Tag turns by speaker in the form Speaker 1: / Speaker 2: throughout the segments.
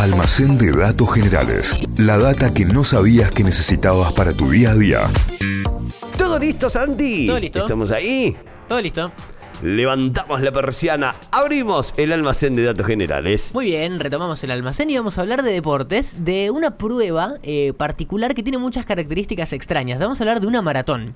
Speaker 1: Almacén de datos generales. La data que no sabías que necesitabas para tu día a día.
Speaker 2: ¿Todo listo, Santi?
Speaker 3: Todo listo.
Speaker 2: ¿Estamos ahí?
Speaker 3: Todo listo.
Speaker 2: Levantamos la persiana, abrimos el almacén de datos generales.
Speaker 3: Muy bien, retomamos el almacén y vamos a hablar de deportes, de una prueba eh, particular que tiene muchas características extrañas. Vamos a hablar de una maratón.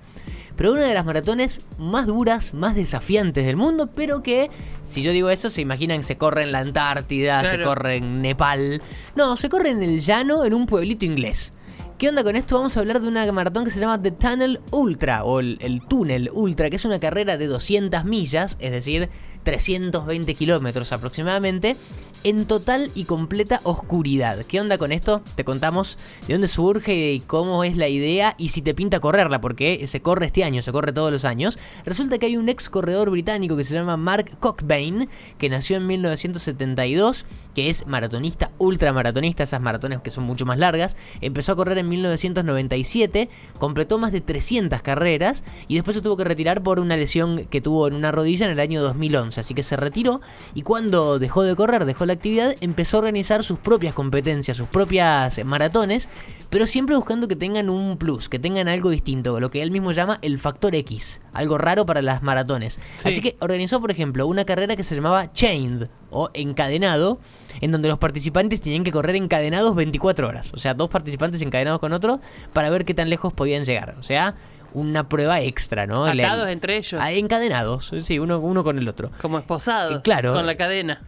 Speaker 3: Pero una de las maratones más duras, más desafiantes del mundo, pero que, si yo digo eso, se imaginan que se corre en la Antártida, se corre en Nepal. No, se corre en el llano, en un pueblito inglés. ¿Qué onda con esto? Vamos a hablar de una maratón que se llama The Tunnel Ultra o el, el Túnel Ultra, que es una carrera de 200 millas, es decir, 320 kilómetros aproximadamente, en total y completa oscuridad. ¿Qué onda con esto? Te contamos de dónde surge y cómo es la idea y si te pinta correrla, porque se corre este año, se corre todos los años. Resulta que hay un ex corredor británico que se llama Mark Cockbain, que nació en 1972, que es maratonista, ultramaratonista, esas maratones que son mucho más largas. Empezó a correr en 1997, completó más de 300 carreras y después se tuvo que retirar por una lesión que tuvo en una rodilla en el año 2011. Así que se retiró y cuando dejó de correr, dejó la actividad, empezó a organizar sus propias competencias, sus propias eh, maratones, pero siempre buscando que tengan un plus, que tengan algo distinto, lo que él mismo llama el factor X, algo raro para las maratones.
Speaker 4: Sí.
Speaker 3: Así que organizó, por ejemplo, una carrera que se llamaba Chained o encadenado, en donde los participantes tenían que correr encadenados 24 horas. O sea, dos participantes encadenados con otro para ver qué tan lejos podían llegar. O sea, una prueba extra, ¿no? Le-
Speaker 4: Atados entre ellos.
Speaker 3: Encadenados, sí, uno, uno con el otro.
Speaker 4: Como esposados.
Speaker 3: Eh, claro.
Speaker 4: Con la cadena.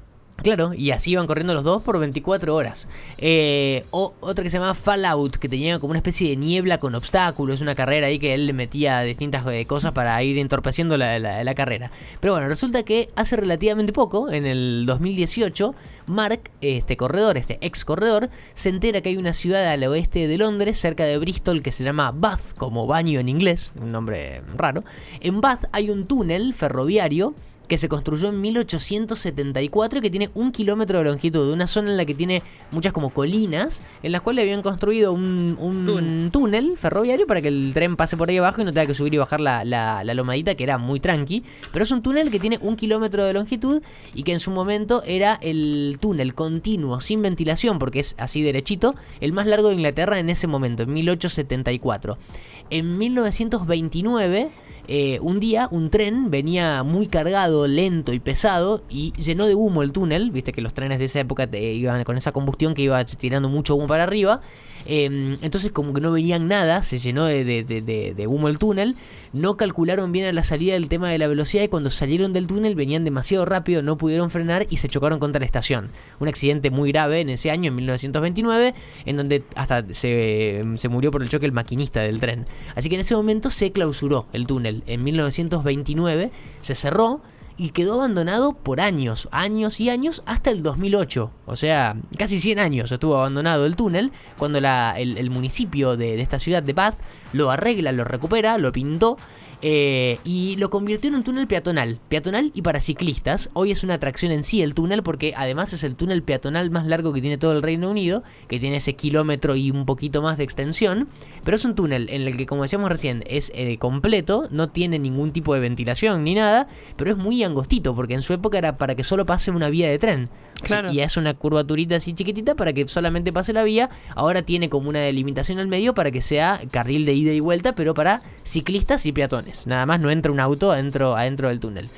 Speaker 3: Claro, y así iban corriendo los dos por 24 horas. Eh, o otra que se llamaba Fallout, que tenía como una especie de niebla con obstáculos, una carrera ahí que él le metía distintas eh, cosas para ir entorpeciendo la, la- la carrera. Pero bueno, resulta que hace relativamente poco, en el 2018, Mark, este corredor, este ex corredor, se entera que hay una ciudad al oeste de Londres, cerca de Bristol, que se llama Bath, como baño en inglés, un nombre raro. En Bath hay un túnel ferroviario que se construyó en 1874 y que tiene un kilómetro de longitud, una zona en la que tiene muchas como colinas, en las cuales habían construido un, un
Speaker 4: Túnel.
Speaker 3: túnel ferroviario para que el tren pase por ahí abajo y no tenga que subir y bajar la, la, la lomadita, que era muy tranqui. Pero es un túnel que tiene un kilómetro de longitud y que en su momento era el túnel continuo, sin ventilación, porque es así derechito, el más largo de Inglaterra en ese momento, en 1874. En 1929 eh, un día un tren venía muy cargado, lento y pesado y llenó de humo el túnel. Viste que los trenes de esa época te- iban con esa combustión que iba tirando mucho humo para arriba. Eh, entonces como que no veían nada, se llenó de, humo el túnel. No calcularon bien a la salida el tema de la velocidad y cuando salieron del túnel venían demasiado rápido, no pudieron frenar y se chocaron contra la estación. Un accidente muy grave en ese año, en 1929, en donde hasta se, se murió por el choque el maquinista del tren. Así que en ese momento se clausuró el túnel. En 1929 se cerró y quedó abandonado por años, años y años, hasta el 2008. O sea, casi 100 años estuvo abandonado el túnel, cuando la- el, municipio de, de esta ciudad de Bath lo arregla, lo recupera, lo pintó. Eh, y lo convirtió en un túnel peatonal, peatonal y para ciclistas. Hoy es una atracción en sí el túnel porque además es el túnel peatonal más largo que tiene todo el Reino Unido, que tiene ese kilómetro y un poquito más de extensión. Pero es un túnel en el que, como decíamos recién, es eh, completo, no tiene ningún tipo de ventilación ni nada, pero es muy angostito porque en su época era para que solo pase una vía de tren.
Speaker 4: Claro.
Speaker 3: Y es una curvaturita así chiquitita para que solamente pase la vía. Ahora tiene como una delimitación al medio para que sea carril de ida y vuelta, pero para ciclistas y peatones. Nada más no entra un auto adentro, adentro del túnel.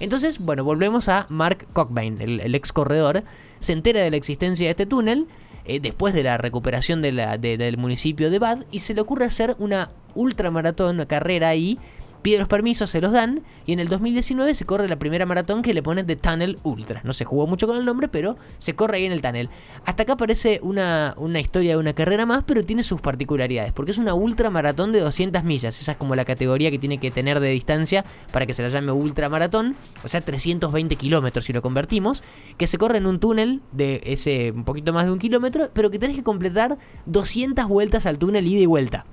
Speaker 3: Entonces, bueno, volvemos a Mark Cockbain, el, ex corredor. Se entera de la existencia de este túnel eh, después de la recuperación del municipio de Bath y se le ocurre hacer una ultramaratón, una carrera ahí. Pide los permisos, se los dan y en el 2019 se corre la primera maratón que le ponen de Tunnel Ultra. No se jugó mucho con el nombre, pero se corre ahí en el tunnel. Hasta acá parece una, una historia de una carrera más, pero tiene sus particularidades, porque es una ultramaratón de 200 millas. Esa es como la categoría que tiene que tener de distancia para que se la llame ultramaratón, o sea, 320 kilómetros si lo convertimos, que se corre en un túnel de ese un poquito más de un kilómetro, pero que tenés que completar 200 vueltas al túnel ida y vuelta.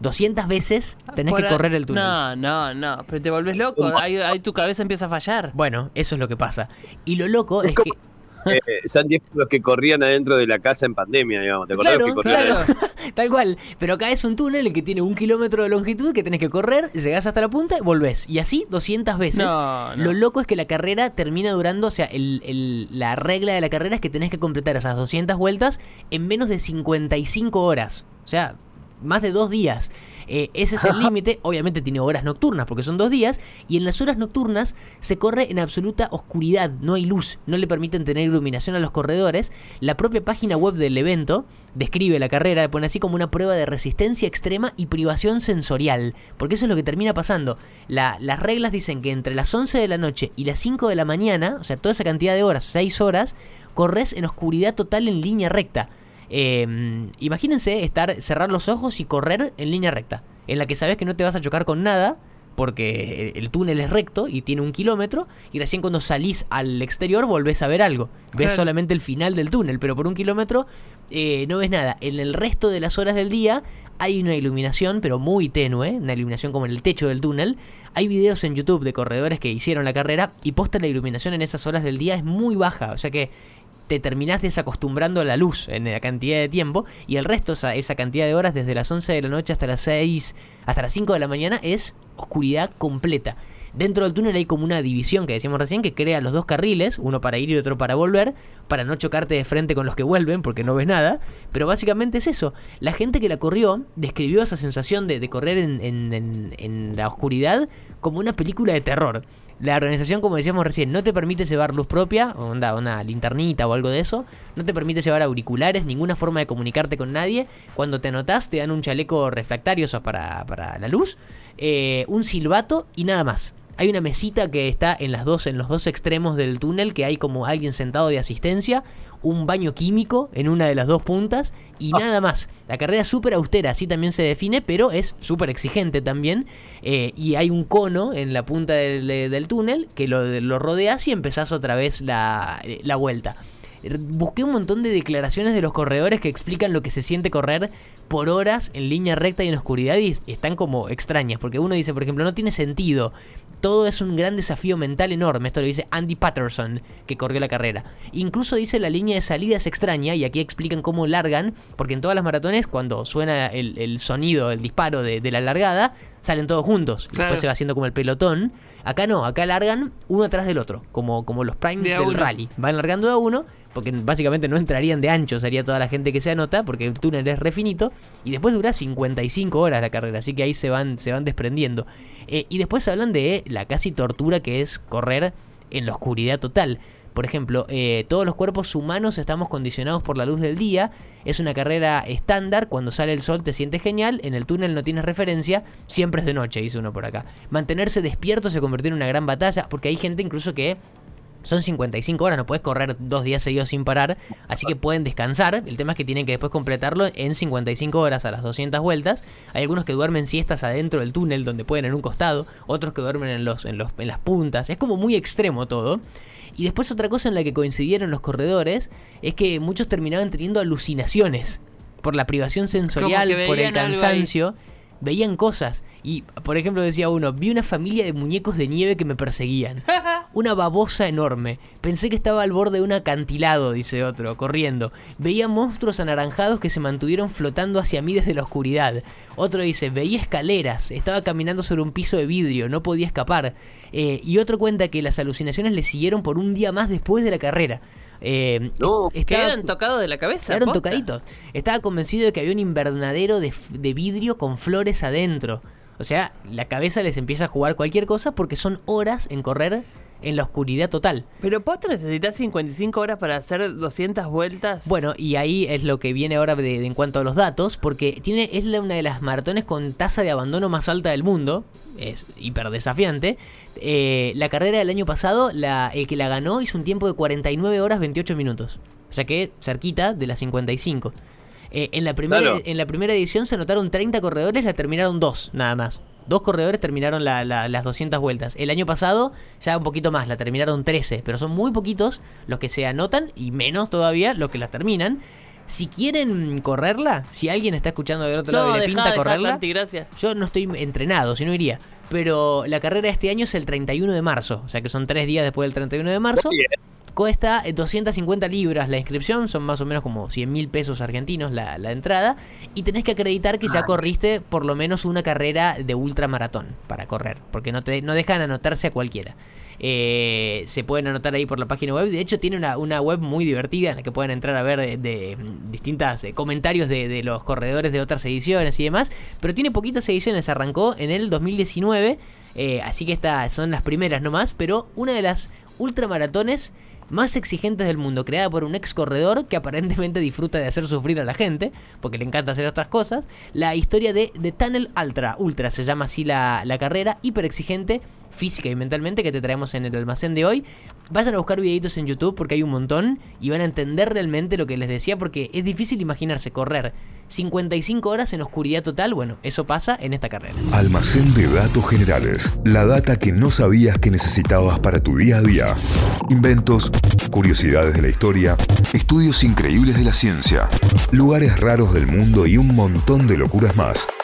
Speaker 3: 200 veces tenés
Speaker 4: Por
Speaker 3: que correr el túnel.
Speaker 4: No, no, no. Pero te volvés loco. Ahí, ahí tu cabeza empieza a fallar.
Speaker 3: Bueno, eso es lo que pasa. Y lo loco es, que.
Speaker 2: eh, Santi es los que corrían adentro de la casa en pandemia, digamos. ¿Te acordás
Speaker 3: Claro,
Speaker 2: que corrían
Speaker 3: claro, tal cual. Pero acá es un túnel que tiene un kilómetro de longitud que tenés que correr, llegás hasta la punta y volvés. Y así 200 veces.
Speaker 4: No, no.
Speaker 3: Lo loco es que la carrera termina durando, o sea, el- el- la regla de la carrera es que tenés que completar esas 200 vueltas en menos de 55 horas. O sea, más de dos días. Eh, ese es el límite, obviamente tiene horas nocturnas porque son dos días, y en las horas nocturnas se corre en absoluta oscuridad, no hay luz, no le permiten tener iluminación a los corredores. La propia página web del evento describe la carrera, pone así como una prueba de resistencia extrema y privación sensorial, porque eso es lo que termina pasando. La- las reglas dicen que entre las 11 de la noche y las 5 de la mañana, o sea, toda esa cantidad de horas, 6 horas, corres en oscuridad total en línea recta. Eh, imagínense estar, cerrar los ojos y correr en línea recta, en la que sabes que no te vas a chocar con nada, porque el, el túnel es recto y tiene un kilómetro, y recién cuando salís al exterior volvés a ver algo. Ves
Speaker 4: Claro.
Speaker 3: solamente el final del túnel, pero por un kilómetro eh, no ves nada. En el resto de las horas del día hay una iluminación, pero muy tenue, una iluminación como en el techo del túnel. Hay videos en YouTube de corredores que hicieron la carrera y posta la iluminación en esas horas del día es muy baja, o sea que te terminás desacostumbrando a la luz en la cantidad de tiempo y el resto, esa, esa cantidad de horas desde las 11 de la noche hasta las 6, hasta las 5 de la mañana es oscuridad completa. Dentro del túnel hay como una división que decíamos recién que crea los dos carriles, uno para ir y otro para volver, para no chocarte de frente con los que vuelven porque no ves nada, pero básicamente es eso. La gente que la corrió describió esa sensación de, de correr en, en- en- en la oscuridad como una película de terror. La organización, como decíamos recién, no te permite llevar luz propia, una linternita o algo de eso. No te permite llevar auriculares, ninguna forma de comunicarte con nadie. Cuando te anotás, te dan un chaleco refractario, o sea, para, para la luz, eh, un silbato y nada más. Hay una mesita que está en las dos, en los dos extremos del túnel, que hay como alguien sentado de asistencia, un baño químico en una de las dos puntas y nada más. La carrera es súper austera, así también se define, pero es súper exigente también. eh, y hay un cono en la punta del, del túnel que lo, lo rodeas y empezás otra vez la, la vuelta. Busqué un montón de declaraciones de los corredores que explican lo que se siente correr por horas en línea recta y en oscuridad y están como extrañas, porque uno dice, por ejemplo, no tiene sentido. Todo es un gran desafío mental enorme. Esto lo dice Andy Patterson, que corrió la carrera. Incluso dice la línea de salida es extraña, y aquí explican cómo largan, porque en todas las maratones, cuando suena el, el sonido, el disparo de, de la largada, salen todos juntos. Y
Speaker 4: Claro.
Speaker 3: Después se va haciendo como el pelotón. Acá no, acá largan uno atrás del otro, como, como los primes
Speaker 4: De
Speaker 3: del
Speaker 4: uno.
Speaker 3: rally. Van largando a uno, porque básicamente no entrarían de ancho, sería toda la gente que se anota, porque el túnel es refinito, y después dura 55 horas la carrera, así que ahí se van, se van desprendiendo. Eh, y después hablan de la casi tortura que es correr en la oscuridad total. Por ejemplo, eh, todos los cuerpos humanos estamos condicionados por la luz del día. Es una carrera estándar. Cuando sale el sol te sientes genial. En el túnel no tienes referencia. Siempre es de noche, dice uno por acá. Mantenerse despierto se convirtió en una gran batalla. Porque hay gente incluso que son 55 horas, no puedes correr dos días seguidos sin parar, así que pueden descansar. El tema es que tienen que después completarlo en 55 horas a las 200 vueltas. Hay algunos que duermen siestas adentro del túnel donde pueden en un costado, otros que duermen en, los, en, los, en las puntas. Es como muy extremo todo. Y después otra cosa en la que coincidieron los corredores es que muchos terminaban teniendo alucinaciones por la privación sensorial, por el
Speaker 4: ahí.
Speaker 3: Veían cosas. Y, por ejemplo, decía uno, vi una familia de muñecos de nieve que me perseguían. Una babosa enorme. Pensé que estaba al borde de un acantilado, dice otro, corriendo. Veía monstruos anaranjados que se mantuvieron flotando hacia mí desde la oscuridad. Otro dice, veía escaleras, estaba caminando sobre un piso de vidrio, no podía escapar. Eh, y otro cuenta que las alucinaciones le siguieron por un día más después de la carrera. Eh,
Speaker 2: No,
Speaker 4: tocados de la cabeza.
Speaker 3: Quedaron
Speaker 4: posta.
Speaker 3: tocaditos. Estaba convencido de que había un invernadero de, de vidrio con flores adentro. O sea, la cabeza les empieza a jugar cualquier cosa porque son horas en correr en la oscuridad total.
Speaker 4: Pero posta necesitas 55 horas para hacer 200 vueltas.
Speaker 3: Bueno, y ahí es lo que viene ahora de, de- en cuanto a los datos, porque tiene es la- una de las maratones con tasa de abandono más alta del mundo, es hiper desafiante. Eh, la carrera del año pasado, la, el que la ganó hizo un tiempo de 49 horas 28 minutos, o sea que cerquita de las 55. Eh, en, la primera,
Speaker 2: Claro.
Speaker 3: en la primera edición se anotaron 30 corredores, la terminaron dos, nada más. Dos corredores terminaron la- la- las 200 vueltas. El año pasado ya un poquito más, la terminaron 13, pero son muy poquitos los que se anotan y menos todavía los que las terminan. Si quieren correrla, si alguien está escuchando del otro lado y le
Speaker 4: dejá,
Speaker 3: pinta
Speaker 4: dejá,
Speaker 3: correrla,
Speaker 4: Santi, gracias.
Speaker 3: yo no estoy entrenado, si no iría. Pero la carrera de este año es el 31 de marzo, o sea que son tres días después del 31 de marzo. Cuesta eh, 250 libras la inscripción, son más o menos como 100 mil pesos argentinos la, la entrada. Y tenés que acreditar que ya corriste por lo menos una carrera de ultramaratón para correr, porque no, te, no dejan anotarse a cualquiera. Eh, se pueden anotar ahí por la página web. De hecho, tiene una, una web muy divertida en la que pueden entrar a ver de, de, mm, distintas eh, comentarios de, de, los corredores de otras ediciones y demás. Pero tiene poquitas ediciones. Arrancó en el 2019. Eh, así que estas son las primeras nomás. Pero una de las ultramaratones más exigentes del mundo, creada por un ex corredor que aparentemente disfruta de hacer sufrir a la gente, porque le encanta hacer otras cosas. La historia de The Tunnel Ultra, Ultra se llama así la, la carrera, hiper exigente física y mentalmente que te traemos en el almacén de hoy. Vayan a buscar videitos en YouTube porque hay un montón y van a entender realmente lo que les decía porque es difícil imaginarse correr 55 horas en oscuridad total. Bueno, eso pasa en esta carrera.
Speaker 1: Almacén de datos generales. La data que no sabías que necesitabas para tu día a día. Inventos, curiosidades de la historia, estudios increíbles de la ciencia, lugares raros del mundo y un montón de locuras más.